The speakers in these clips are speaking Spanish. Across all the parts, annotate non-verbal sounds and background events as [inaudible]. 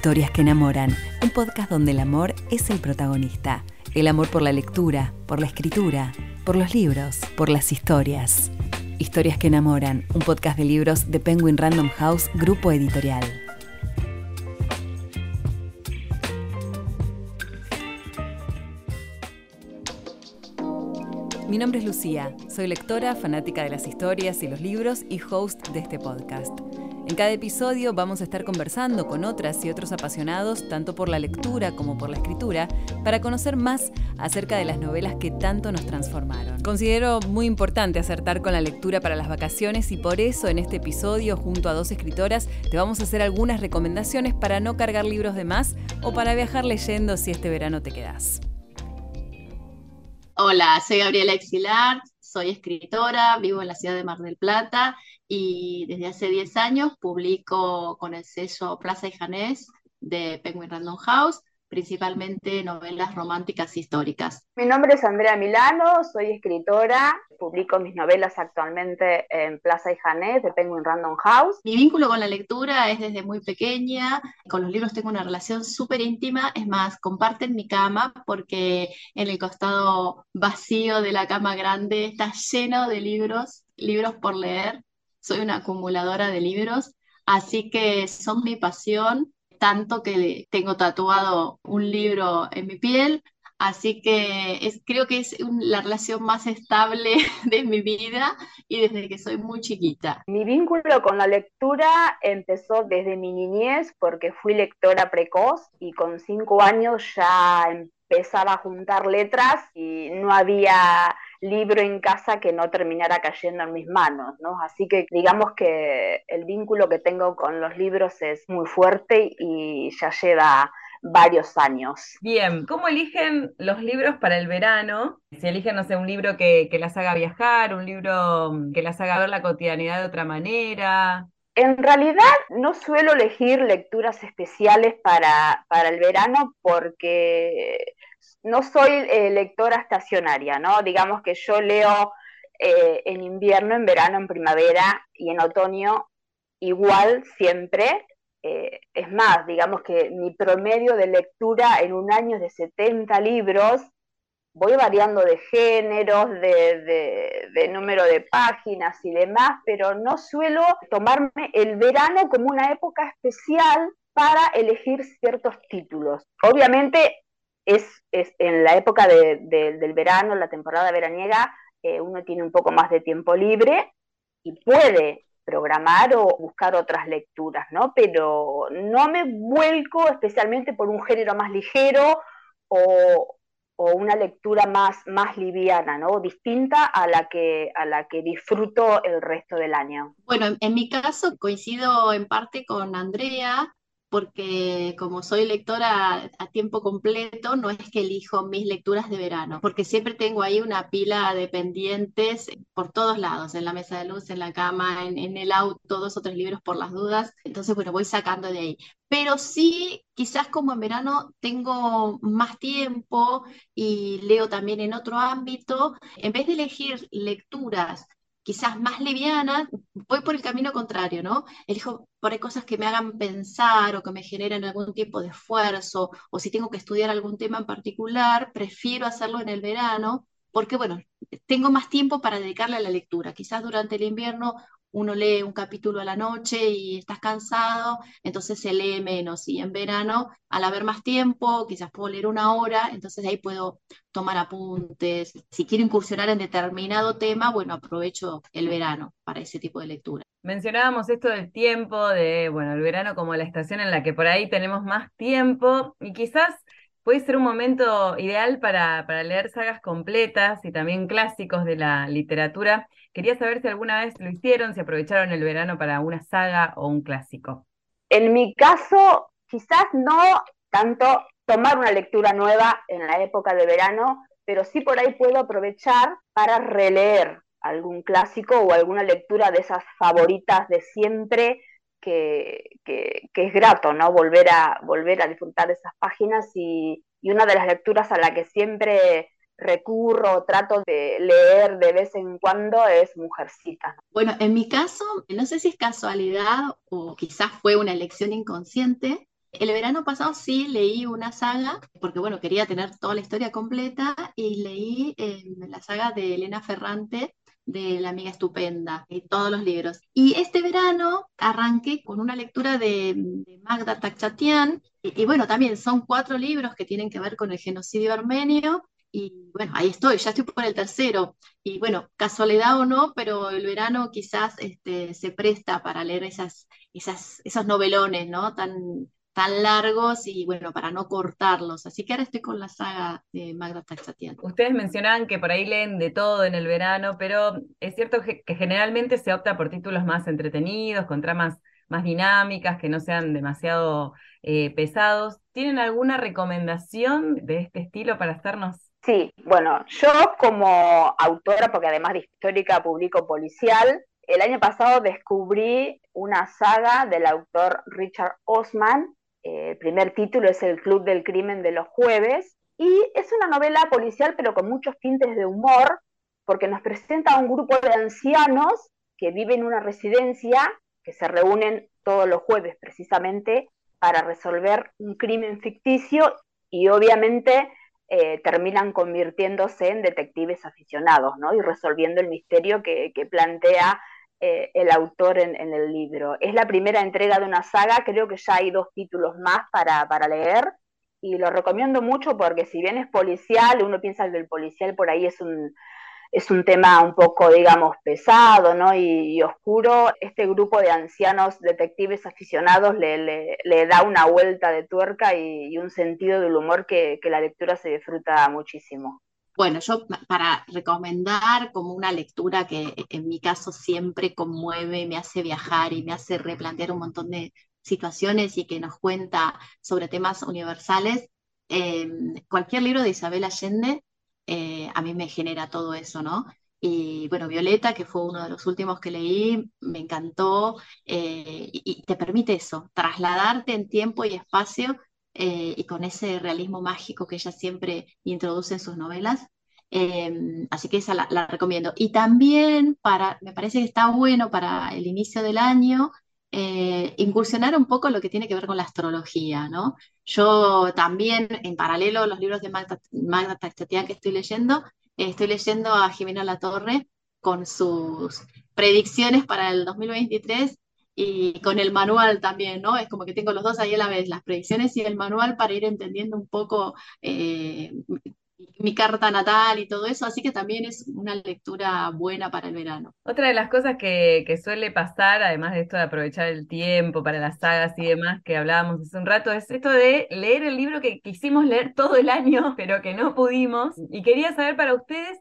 Historias que enamoran, un podcast donde el amor es el protagonista. El amor por la lectura, por la escritura, por los libros, por las historias. Historias que enamoran, un podcast de libros de Penguin Random House, grupo editorial. Mi nombre es Lucía, soy lectora, fanática de las historias y los libros y host de este podcast. En cada episodio vamos a estar conversando con otras y otros apasionados tanto por la lectura como por la escritura para conocer más acerca de las novelas que tanto nos transformaron. Considero muy importante acertar con la lectura para las vacaciones y por eso en este episodio junto a dos escritoras te vamos a hacer algunas recomendaciones para no cargar libros de más o para viajar leyendo si este verano te quedas. Hola, soy Gabriela Exilar, soy escritora, vivo en la ciudad de Mar del Plata y desde hace 10 años publico con el sello Plaza y Janés de Penguin Random House, principalmente novelas románticas históricas. Mi nombre es Andrea Milano, soy escritora, publico mis novelas actualmente en Plaza y Janés de Penguin Random House. Mi vínculo con la lectura es desde muy pequeña, con los libros tengo una relación súper íntima, es más, comparten mi cama porque en el costado vacío de la cama grande está lleno de libros, libros por leer soy una acumuladora de libros, así que son mi pasión, tanto que tengo tatuado un libro en mi piel, así que creo que es la relación más estable [laughs] de mi vida y desde que soy muy chiquita. Mi vínculo con la lectura empezó desde mi niñez porque fui lectora precoz y con cinco años ya empezaba a juntar letras y no había libro en casa que no terminara cayendo en mis manos, ¿no? Así que digamos que el vínculo que tengo con los libros es muy fuerte y ya lleva varios años. Bien, ¿cómo eligen los libros para el verano? Si eligen, no sé, un libro que, que las haga viajar, un libro que las haga ver la cotidianidad de otra manera. En realidad no suelo elegir lecturas especiales para, para el verano porque no soy eh, lectora estacionaria, ¿no? Digamos que yo leo eh, en invierno, en verano, en primavera y en otoño igual siempre. Eh, es más, digamos que mi promedio de lectura en un año es de 70 libros, voy variando de géneros, de, de, número de páginas y demás, pero no suelo tomarme el verano como una época especial para elegir ciertos títulos. Obviamente es, en la época del verano, la temporada veraniega, eh, uno tiene un poco más de tiempo libre y puede programar o buscar otras lecturas, ¿no? Pero no me vuelco especialmente por un género más ligero o, una lectura más, más liviana, ¿no? Distinta a la, que, a la que disfruto el resto del año. Bueno, en mi caso coincido en parte con Andrea, porque como soy lectora a tiempo completo, no es que elijo mis lecturas de verano, porque siempre tengo ahí una pila de pendientes por todos lados, en la mesa de luz, en la cama, en, el auto, dos o tres libros por las dudas, entonces bueno, voy sacando de ahí. Pero sí, quizás como en verano tengo más tiempo y leo también en otro ámbito, en vez de elegir lecturas quizás más liviana, voy por el camino contrario, ¿no? Elijo por ahí cosas que me hagan pensar o que me generen algún tipo de esfuerzo, o si tengo que estudiar algún tema en particular, prefiero hacerlo en el verano, porque bueno, tengo más tiempo para dedicarle a la lectura. Quizás durante el invierno uno lee un capítulo a la noche y estás cansado, entonces se lee menos. Y en verano, al haber más tiempo, quizás puedo leer una hora, entonces ahí puedo tomar apuntes. Si quiero incursionar en determinado tema, bueno, aprovecho el verano para ese tipo de lectura. Mencionábamos esto del tiempo, de, bueno, el verano como la estación en la que por ahí tenemos más tiempo y quizás puede ser un momento ideal para, para leer sagas completas y también clásicos de la literatura Quería saber si alguna vez lo hicieron, si aprovecharon el verano para una saga o un clásico. En mi caso, quizás no tanto tomar una lectura nueva en la época de verano, pero sí por ahí puedo aprovechar para releer algún clásico o alguna lectura de esas favoritas de siempre que, es grato, ¿no? Volver a, volver a disfrutar de esas páginas y, y una de las lecturas a la que siempre recurro, trato de leer de vez en cuando es Mujercita. Bueno, en mi caso, no sé si es casualidad o quizás fue una elección inconsciente, El verano pasado sí leí una saga, porque bueno, quería tener toda la historia completa y leí eh, la saga de Elena Ferrante, de La amiga estupenda, y todos los libros. Y este verano arranqué con una lectura de, Magda Takchatian, y, bueno, también son cuatro libros que tienen que ver con el genocidio armenio, y bueno, ahí estoy, ya estoy por el tercero. Y bueno, casualidad o no, pero el verano quizás este, se presta para leer esas, esas, esos novelones, ¿no? Tan, tan largos y bueno, para no cortarlos. Así que ahora estoy con la saga de Magda Taxatian. Ustedes mencionaban que por ahí leen de todo en el verano, pero es cierto que, generalmente se opta por títulos más entretenidos, con tramas más dinámicas, que no sean demasiado eh, pesados. ¿Tienen alguna recomendación de este estilo para hacernos? Sí, bueno, yo como autora, porque además de histórica publico policial, el año pasado descubrí una saga del autor Richard Osman el primer título es El Club del Crimen de los Jueves, y es una novela policial pero con muchos tintes de humor, porque nos presenta a un grupo de ancianos que viven en una residencia, que se reúnen todos los jueves precisamente para resolver un crimen ficticio y obviamente eh, terminan convirtiéndose en detectives aficionados, ¿no? Y resolviendo el misterio que, que plantea eh, el autor en, el libro. Es la primera entrega de una saga, creo que ya hay dos títulos más para, para leer y lo recomiendo mucho porque si bien es policial, uno piensa que el policial por ahí es un, es un tema un poco, digamos, pesado ¿no? y, oscuro, este grupo de ancianos detectives aficionados le, le, da una vuelta de tuerca y, un sentido del humor que, que la lectura se disfruta muchísimo. Bueno, yo para recomendar como una lectura que en mi caso siempre conmueve, me hace viajar y me hace replantear un montón de situaciones y que nos cuenta sobre temas universales, em, cualquier libro de Isabel Allende eh, a mí me genera todo eso, ¿no? Y bueno, Violeta, que fue uno de los últimos que leí, me encantó eh, y, te permite eso, trasladarte en tiempo y espacio eh, y con ese realismo mágico que ella siempre introduce en sus novelas. Em, así que esa la, recomiendo. Y también para, me parece que está bueno para el inicio del año eh, incursionar un poco lo que tiene que ver con la astrología, ¿no? Yo también, en paralelo, los libros de Magda, Magda que estoy leyendo, estoy leyendo a Jimena Latorre con sus predicciones para el 2023 y con el manual también, ¿no? Es como que tengo los dos ahí a la vez, las predicciones y el manual para ir entendiendo un poco eh, mi carta natal y todo eso, así que también es una lectura buena para el verano. Otra de las cosas que, que, suele pasar, además de esto de aprovechar el tiempo para las sagas y demás que hablábamos hace un rato, es esto de leer el libro que quisimos leer todo el año, [laughs] pero que no pudimos. Y quería saber para ustedes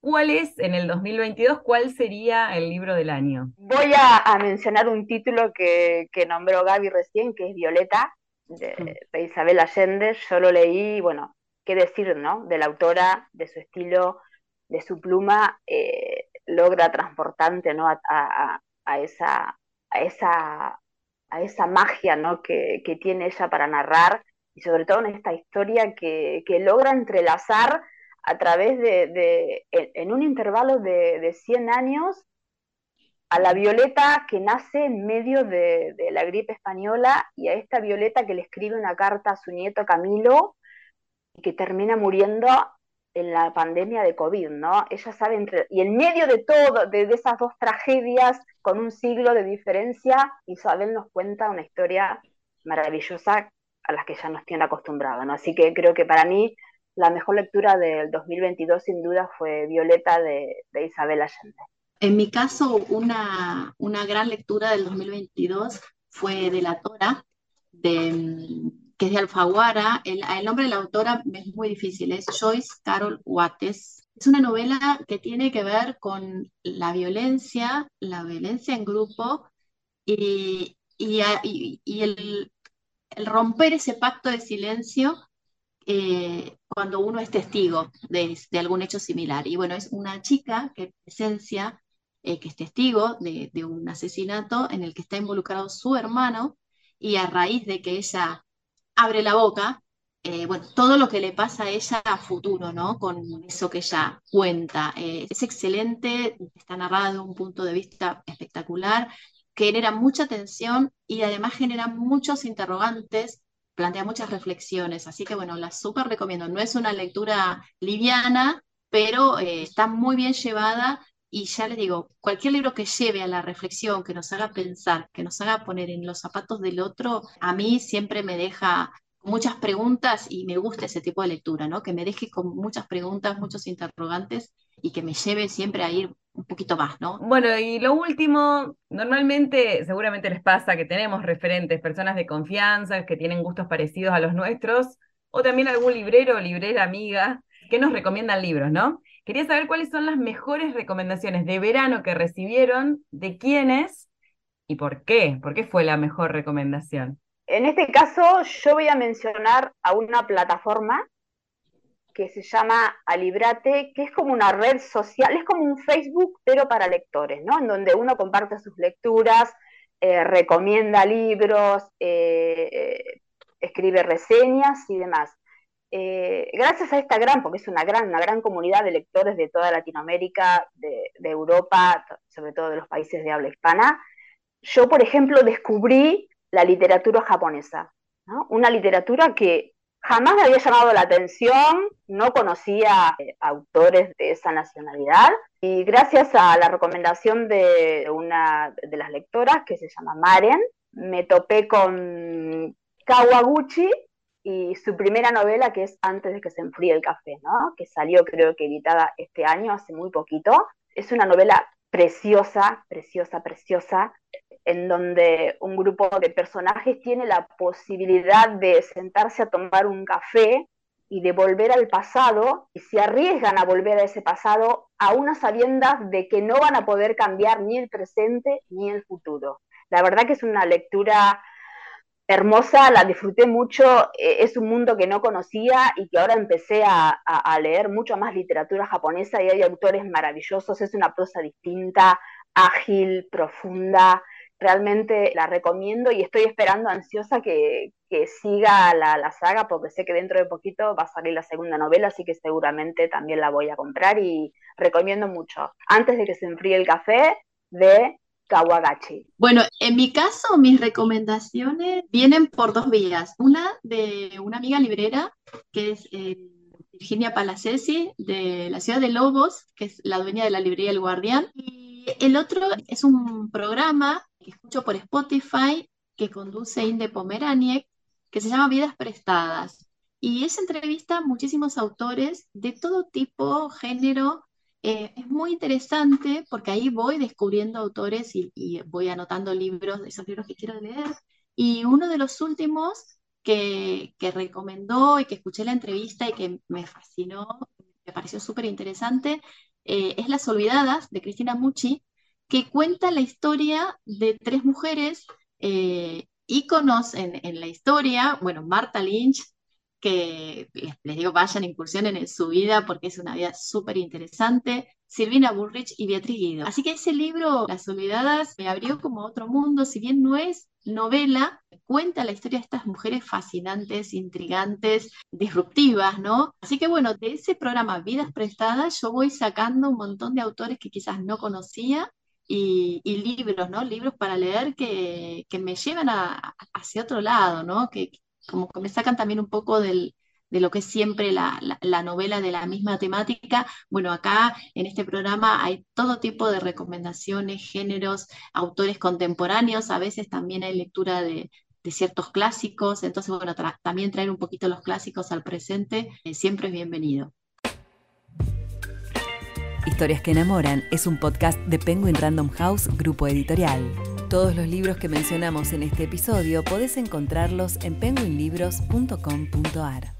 ¿Cuál es, en el 2022, cuál sería el libro del año? Voy a, mencionar un título que, nombró Gaby recién, que es Violeta, de, Isabel Allende. Yo lo leí, bueno, qué decir, ¿no? De la autora, de su estilo, de su pluma, eh, logra transportante, ¿no? A, esa, a, esa, a esa magia, ¿no? Que, tiene ella para narrar, y sobre todo en esta historia que, logra entrelazar a través de, en un intervalo de, 100 años, a la Violeta que nace en medio de, la gripe española y a esta Violeta que le escribe una carta a su nieto Camilo que termina muriendo en la pandemia de COVID, ¿no? Ella sabe entre... Y en medio de todo, de, esas dos tragedias, con un siglo de diferencia, Isabel nos cuenta una historia maravillosa a las que ya nos tiene acostumbrada, ¿no? Así que creo que para mí la mejor lectura del 2022 sin duda fue Violeta de, Isabel Allende. En mi caso, una, una, gran lectura del 2022 fue de La Tora, de, que es de Alfaguara. El, nombre de la autora es muy difícil, es Joyce Carol Wates. Es una novela que tiene que ver con la violencia, la violencia en grupo y, el, romper ese pacto de silencio eh, cuando uno es testigo de, algún hecho similar. Y bueno, es una chica que presencia, eh, que es testigo de, un asesinato en el que está involucrado su hermano y a raíz de que ella abre la boca, eh, bueno, todo lo que le pasa a ella a futuro, ¿no? Con eso que ella cuenta. es excelente, está narrada de un punto de vista espectacular, genera mucha tensión y además genera muchos interrogantes plantea muchas reflexiones, así que bueno, la súper recomiendo. No es una lectura liviana, pero eh, está muy bien llevada y ya les digo, cualquier libro que lleve a la reflexión, que nos haga pensar, que nos haga poner en los zapatos del otro, a mí siempre me deja muchas preguntas y me gusta ese tipo de lectura, ¿no? Que me deje con muchas preguntas, muchos interrogantes y que me lleve siempre a ir un poquito más, ¿no? Bueno, y lo último, normalmente, seguramente les pasa que tenemos referentes, personas de confianza, que tienen gustos parecidos a los nuestros, o también algún librero librera amiga que nos recomiendan libros, ¿no? Quería saber cuáles son las mejores recomendaciones de verano que recibieron, de quiénes y por qué. ¿Por qué fue la mejor recomendación? En este caso, yo voy a mencionar a una plataforma que se llama Alibrate, que es como una red social, es como un Facebook, pero para lectores, ¿no? En donde uno comparte sus lecturas, eh, recomienda libros, eh, eh, escribe reseñas y demás. Eh, gracias a esta gran, porque es una gran, una gran comunidad de lectores de toda Latinoamérica, de, Europa, sobre todo de los países de habla hispana, yo, por ejemplo, descubrí la literatura japonesa, una literatura que jamás me había llamado la atención, no conocía eh, autores de esa nacionalidad, y gracias a la recomendación de una de las lectoras, que se llama Maren, me topé con Kawaguchi, y su primera novela, que es Antes de que se enfríe el café, ¿no? que salió creo que editada este año, hace muy poquito. Es una novela preciosa, preciosa, preciosa, en donde un grupo de personajes tiene la posibilidad de sentarse a tomar un café y de volver al pasado, y se arriesgan a volver a ese pasado a unas sabiendas de que no van a poder cambiar ni el presente ni el futuro. La verdad que es una lectura hermosa, la disfruté mucho, eh, es un mundo que no conocía y que ahora empecé a, leer mucho más literatura japonesa y hay autores maravillosos, es una prosa distinta, ágil, profunda, realmente la recomiendo y estoy esperando ansiosa que, siga la, la, saga porque sé que dentro de poquito va a salir la segunda novela, así que seguramente también la voy a comprar y recomiendo mucho. Antes de que se enfríe el café, de Bueno, en mi caso, mis recomendaciones vienen por dos vías. Una de una amiga librera, que es eh, Virginia Palacesi, de la ciudad de Lobos, que es la dueña de la librería El Guardián. Y el otro es un programa que escucho por Spotify, que conduce Inde Pomeraniec, que se llama Vidas Prestadas. Y esa entrevista muchísimos autores de todo tipo, género, eh, es muy interesante porque ahí voy descubriendo autores y, voy anotando libros, esos libros que quiero leer. Y uno de los últimos que, recomendó y que escuché la entrevista y que me fascinó, me pareció súper interesante, eh, es Las Olvidadas de Cristina Mucci, que cuenta la historia de tres mujeres eh, íconos en, la historia, bueno, Marta Lynch, que les, digo, vayan, incursionen en su vida porque es una vida súper interesante. Silvina Bullrich y Beatriz Guido. Así que ese libro, Las Olvidadas, me abrió como otro mundo, si bien no es novela, cuenta la historia de estas mujeres fascinantes, intrigantes, disruptivas, ¿no? Así que bueno, de ese programa Vidas Prestadas yo voy sacando un montón de autores que quizás no conocía y, libros, ¿no? Libros para leer que, me llevan hacia otro lado, ¿no? Que, como que me sacan también un poco de lo que es siempre la, novela de la misma temática. Bueno, acá en este programa hay todo tipo de recomendaciones, géneros, autores contemporáneos, a veces también hay lectura de, ciertos clásicos, entonces, bueno, también traer un poquito los clásicos al presente eh, siempre es bienvenido. Historias que enamoran es un podcast de Penguin Random House, grupo editorial. Todos los libros que mencionamos en este episodio podés encontrarlos en penguinlibros.com.ar.